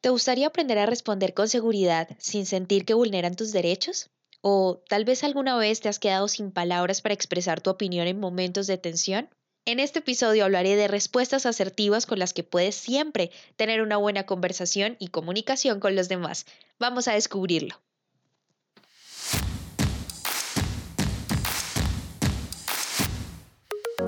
¿Te gustaría aprender a responder con seguridad sin sentir que vulneran tus derechos? ¿O tal vez alguna vez te has quedado sin palabras para expresar tu opinión en momentos de tensión? En este episodio hablaré de respuestas asertivas con las que puedes siempre tener una buena conversación y comunicación con los demás. Vamos a descubrirlo.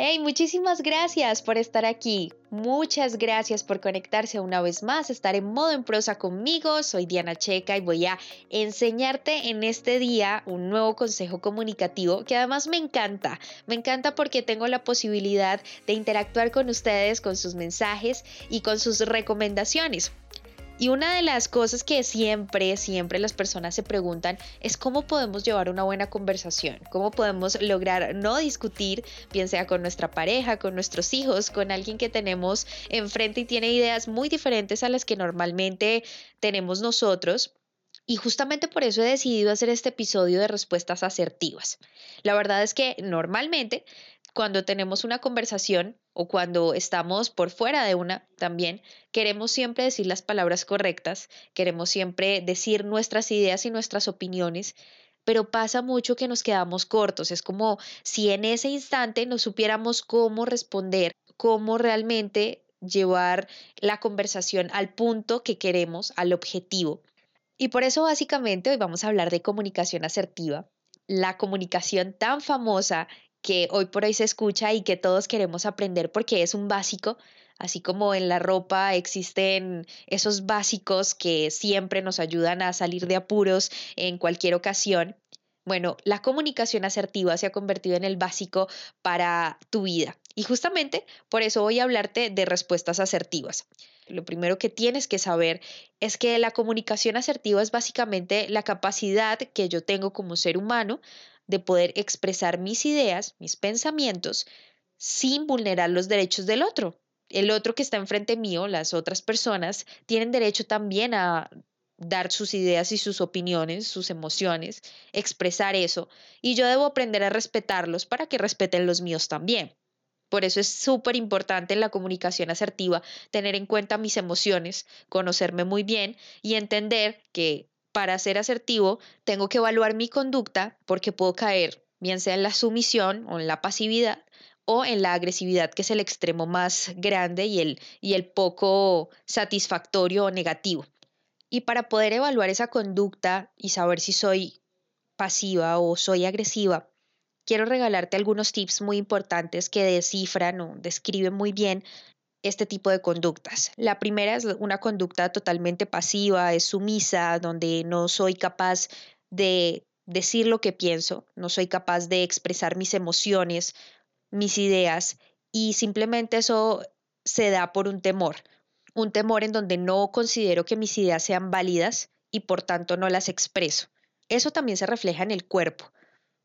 Hey, muchísimas gracias por estar aquí. Muchas gracias por conectarse una vez más, estar en modo en prosa conmigo. Soy Diana Checa y voy a enseñarte en este día un nuevo consejo comunicativo que además me encanta. Me encanta porque tengo la posibilidad de interactuar con ustedes, con sus mensajes y con sus recomendaciones. Y una de las cosas que siempre, siempre las personas se preguntan es cómo podemos llevar una buena conversación, cómo podemos lograr no discutir, bien sea con nuestra pareja, con nuestros hijos, con alguien que tenemos enfrente y tiene ideas muy diferentes a las que normalmente tenemos nosotros. Y justamente por eso he decidido hacer este episodio de respuestas asertivas. La verdad es que normalmente cuando tenemos una conversación o cuando estamos por fuera de una también, queremos siempre decir las palabras correctas, queremos siempre decir nuestras ideas y nuestras opiniones, pero pasa mucho que nos quedamos cortos. Es como si en ese instante no supiéramos cómo responder, cómo realmente llevar la conversación al punto que queremos, al objetivo. Y por eso básicamente hoy vamos a hablar de comunicación asertiva, la comunicación tan famosa que hoy por hoy se escucha y que todos queremos aprender porque es un básico, así como en la ropa existen esos básicos que siempre nos ayudan a salir de apuros en cualquier ocasión. Bueno, la comunicación asertiva se ha convertido en el básico para tu vida. Y justamente por eso voy a hablarte de respuestas asertivas. Lo primero que tienes que saber es que la comunicación asertiva es básicamente la capacidad que yo tengo como ser humano de poder expresar mis ideas, mis pensamientos, sin vulnerar los derechos del otro. El otro que está enfrente mío, las otras personas, tienen derecho también a dar sus ideas y sus opiniones, sus emociones, expresar eso, y yo debo aprender a respetarlos para que respeten los míos también. Por eso es súper importante en la comunicación asertiva tener en cuenta mis emociones, conocerme muy bien y entender que para ser asertivo, tengo que evaluar mi conducta porque puedo caer, bien sea en la sumisión o en la pasividad o en la agresividad, que es el extremo más grande y el, y el poco satisfactorio o negativo. Y para poder evaluar esa conducta y saber si soy pasiva o soy agresiva, quiero regalarte algunos tips muy importantes que descifran o describen muy bien este tipo de conductas. La primera es una conducta totalmente pasiva, es sumisa, donde no soy capaz de decir lo que pienso, no soy capaz de expresar mis emociones, mis ideas y simplemente eso se da por un temor, un temor en donde no considero que mis ideas sean válidas y por tanto no las expreso. Eso también se refleja en el cuerpo.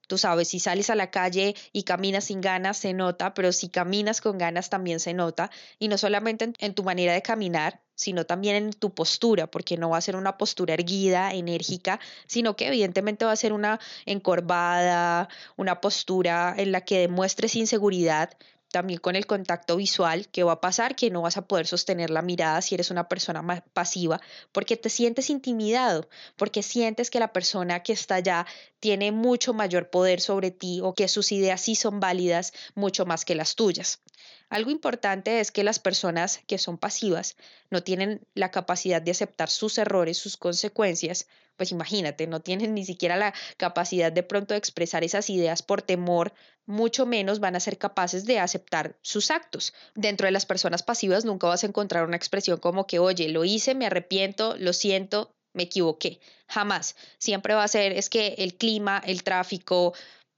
Tú sabes, si sales a la calle y caminas sin ganas, se nota, pero si caminas con ganas también se nota. Y no solamente en, tu manera de caminar, sino también en tu postura, porque no va a ser una postura erguida, enérgica, sino que evidentemente va a ser una encorvada, una postura en la que demuestres inseguridad, también con el contacto visual, que va a pasar que no vas a poder sostener la mirada si eres una persona más pasiva, porque te sientes intimidado, porque sientes que la persona que está allá tiene mucho mayor poder sobre ti o que sus ideas sí son válidas mucho más que las tuyas. Algo importante es que las personas que son pasivas no tienen la capacidad de aceptar sus errores, sus consecuencias, pues imagínate, no tienen ni siquiera la capacidad de pronto de expresar esas ideas por temor, mucho menos van a ser capaces de aceptar sus actos. Dentro de las personas pasivas nunca vas a encontrar una expresión como que, oye, lo hice, me arrepiento, lo siento, me equivoqué. Jamás. Siempre va a ser, es que el clima, el tráfico,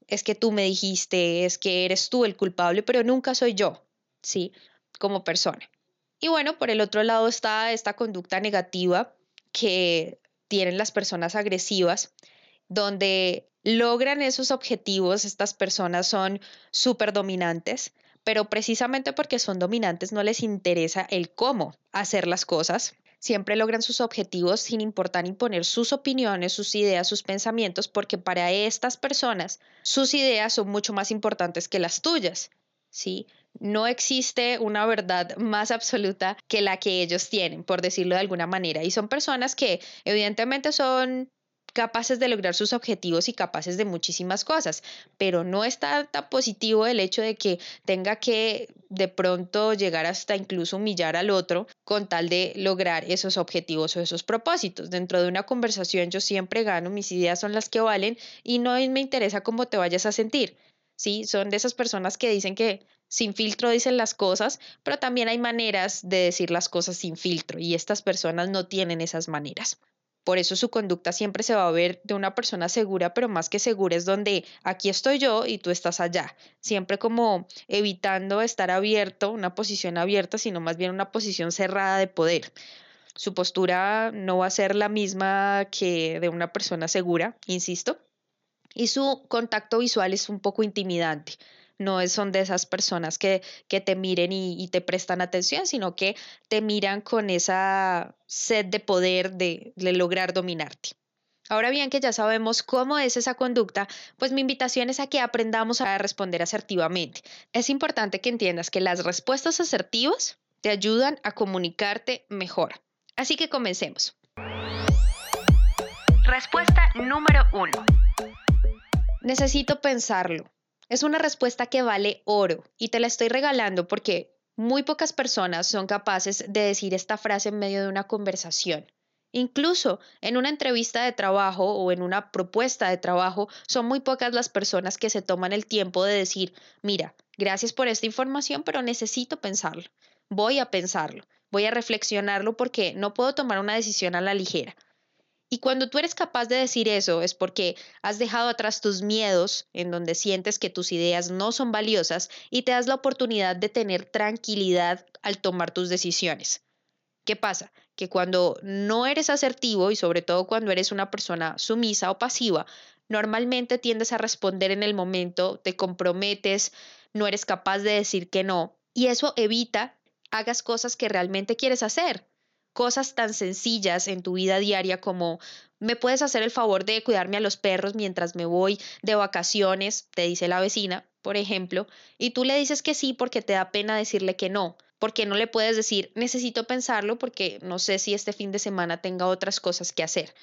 es que tú me dijiste, es que eres tú el culpable, pero nunca soy yo, ¿sí? Como persona. Y bueno, por el otro lado está esta conducta negativa que tienen las personas agresivas, donde logran esos objetivos, estas personas son súper dominantes, pero precisamente porque son dominantes no les interesa el cómo hacer las cosas. Siempre logran sus objetivos sin importar imponer sus opiniones, sus ideas, sus pensamientos, porque para estas personas sus ideas son mucho más importantes que las tuyas. ¿sí? No existe una verdad más absoluta que la que ellos tienen, por decirlo de alguna manera. Y son personas que evidentemente son capaces de lograr sus objetivos y capaces de muchísimas cosas, pero no está tan positivo el hecho de que tenga que de pronto llegar hasta incluso humillar al otro con tal de lograr esos objetivos o esos propósitos. Dentro de una conversación yo siempre gano, mis ideas son las que valen y no me interesa cómo te vayas a sentir. Sí, son de esas personas que dicen que sin filtro dicen las cosas, pero también hay maneras de decir las cosas sin filtro y estas personas no tienen esas maneras. Por eso su conducta siempre se va a ver de una persona segura, pero más que segura es donde aquí estoy yo y tú estás allá. Siempre como evitando estar abierto, una posición abierta, sino más bien una posición cerrada de poder. Su postura no va a ser la misma que de una persona segura, insisto. Y su contacto visual es un poco intimidante no son de esas personas que, que te miren y, te prestan atención, sino que te miran con esa sed de poder de, de lograr dominarte. Ahora bien que ya sabemos cómo es esa conducta, pues mi invitación es a que aprendamos a responder asertivamente. Es importante que entiendas que las respuestas asertivas te ayudan a comunicarte mejor. Así que comencemos. Respuesta número uno. Necesito pensarlo. Es una respuesta que vale oro y te la estoy regalando porque muy pocas personas son capaces de decir esta frase en medio de una conversación. Incluso en una entrevista de trabajo o en una propuesta de trabajo, son muy pocas las personas que se toman el tiempo de decir, mira, gracias por esta información, pero necesito pensarlo. Voy a pensarlo, voy a reflexionarlo porque no puedo tomar una decisión a la ligera. Y cuando tú eres capaz de decir eso es porque has dejado atrás tus miedos, en donde sientes que tus ideas no son valiosas y te das la oportunidad de tener tranquilidad al tomar tus decisiones. ¿Qué pasa? Que cuando no eres asertivo y sobre todo cuando eres una persona sumisa o pasiva, normalmente tiendes a responder en el momento, te comprometes, no eres capaz de decir que no y eso evita hagas cosas que realmente quieres hacer cosas tan sencillas en tu vida diaria como me puedes hacer el favor de cuidarme a los perros mientras me voy de vacaciones, te dice la vecina, por ejemplo, y tú le dices que sí porque te da pena decirle que no, porque no le puedes decir necesito pensarlo porque no sé si este fin de semana tenga otras cosas que hacer.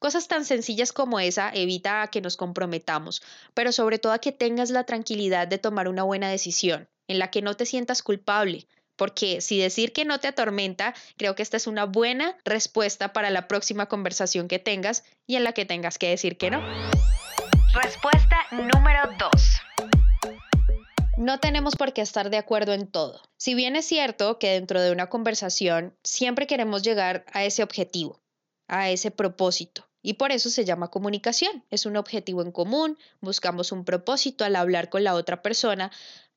Cosas tan sencillas como esa evita a que nos comprometamos, pero sobre todo a que tengas la tranquilidad de tomar una buena decisión, en la que no te sientas culpable, porque si decir que no te atormenta, creo que esta es una buena respuesta para la próxima conversación que tengas y en la que tengas que decir que no. Respuesta número 2. No tenemos por qué estar de acuerdo en todo. Si bien es cierto que dentro de una conversación siempre queremos llegar a ese objetivo, a ese propósito, y por eso se llama comunicación. Es un objetivo en común, buscamos un propósito al hablar con la otra persona,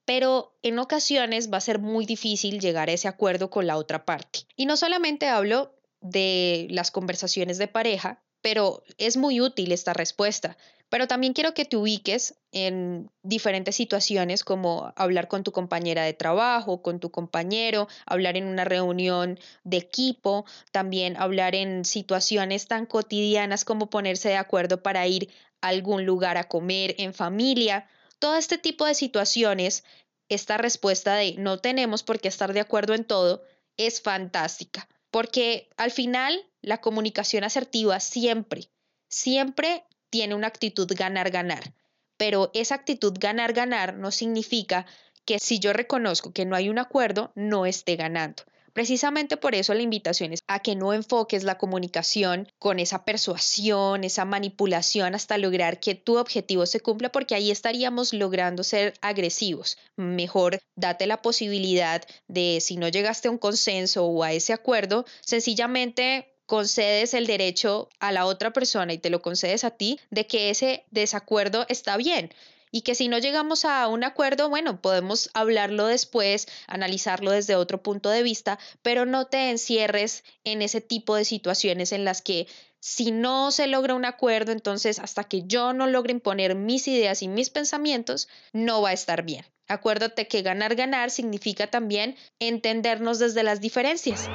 pero en ocasiones va a ser muy difícil llegar a ese acuerdo con la otra parte. Y no solamente hablo de las conversaciones de pareja, pero es muy útil esta respuesta. Pero también quiero que te ubiques en diferentes situaciones como hablar con tu compañera de trabajo, con tu compañero, hablar en una reunión de equipo, también hablar en situaciones tan cotidianas como ponerse de acuerdo para ir a algún lugar a comer en familia todo este tipo de situaciones, esta respuesta de no tenemos por qué estar de acuerdo en todo es fantástica, porque al final la comunicación asertiva siempre, siempre tiene una actitud ganar-ganar, pero esa actitud ganar-ganar no significa que si yo reconozco que no hay un acuerdo, no esté ganando. Precisamente por eso la invitación es a que no enfoques la comunicación con esa persuasión, esa manipulación hasta lograr que tu objetivo se cumpla, porque ahí estaríamos logrando ser agresivos. Mejor date la posibilidad de, si no llegaste a un consenso o a ese acuerdo, sencillamente concedes el derecho a la otra persona y te lo concedes a ti de que ese desacuerdo está bien y que si no llegamos a un acuerdo, bueno, podemos hablarlo después, analizarlo desde otro punto de vista, pero no te encierres en ese tipo de situaciones en las que si no se logra un acuerdo, entonces hasta que yo no logre imponer mis ideas y mis pensamientos, no va a estar bien. Acuérdate que ganar, ganar significa también entendernos desde las diferencias.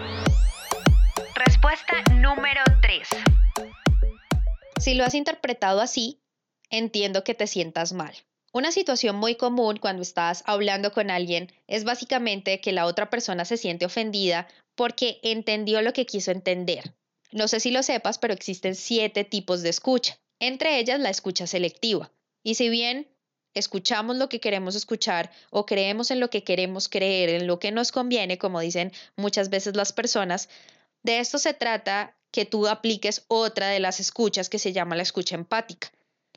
Respuesta número 3. Si lo has interpretado así, entiendo que te sientas mal. Una situación muy común cuando estás hablando con alguien es básicamente que la otra persona se siente ofendida porque entendió lo que quiso entender. No sé si lo sepas, pero existen siete tipos de escucha, entre ellas la escucha selectiva. Y si bien escuchamos lo que queremos escuchar o creemos en lo que queremos creer, en lo que nos conviene, como dicen muchas veces las personas, de esto se trata que tú apliques otra de las escuchas que se llama la escucha empática.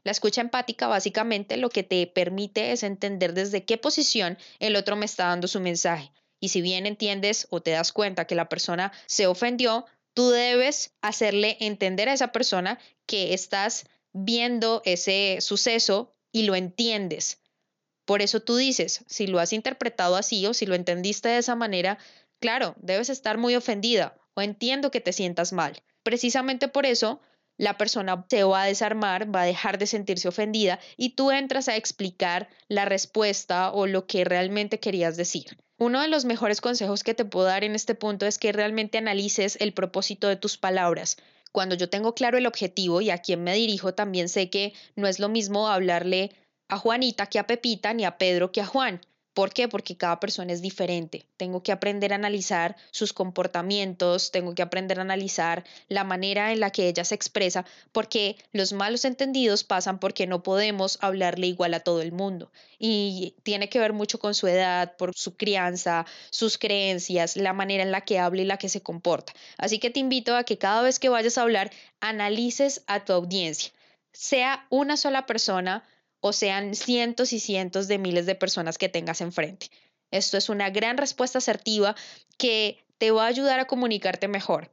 La escucha empática básicamente lo que te permite es entender desde qué posición el otro me está dando su mensaje. Y si bien entiendes o te das cuenta que la persona se ofendió, tú debes hacerle entender a esa persona que estás viendo ese suceso y lo entiendes. Por eso tú dices, si lo has interpretado así o si lo entendiste de esa manera, claro, debes estar muy ofendida o entiendo que te sientas mal. Precisamente por eso la persona te va a desarmar, va a dejar de sentirse ofendida y tú entras a explicar la respuesta o lo que realmente querías decir. Uno de los mejores consejos que te puedo dar en este punto es que realmente analices el propósito de tus palabras. Cuando yo tengo claro el objetivo y a quién me dirijo, también sé que no es lo mismo hablarle a Juanita que a Pepita ni a Pedro que a Juan. ¿Por qué? Porque cada persona es diferente. Tengo que aprender a analizar sus comportamientos, tengo que aprender a analizar la manera en la que ella se expresa, porque los malos entendidos pasan porque no podemos hablarle igual a todo el mundo. Y tiene que ver mucho con su edad, por su crianza, sus creencias, la manera en la que habla y la que se comporta. Así que te invito a que cada vez que vayas a hablar, analices a tu audiencia. Sea una sola persona, o sean cientos y cientos de miles de personas que tengas enfrente. Esto es una gran respuesta asertiva que te va a ayudar a comunicarte mejor.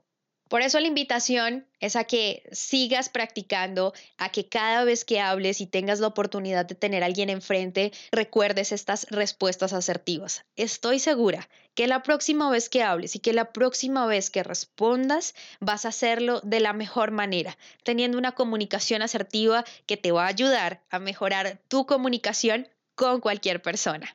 Por eso la invitación es a que sigas practicando, a que cada vez que hables y tengas la oportunidad de tener a alguien enfrente, recuerdes estas respuestas asertivas. Estoy segura que la próxima vez que hables y que la próxima vez que respondas vas a hacerlo de la mejor manera, teniendo una comunicación asertiva que te va a ayudar a mejorar tu comunicación con cualquier persona.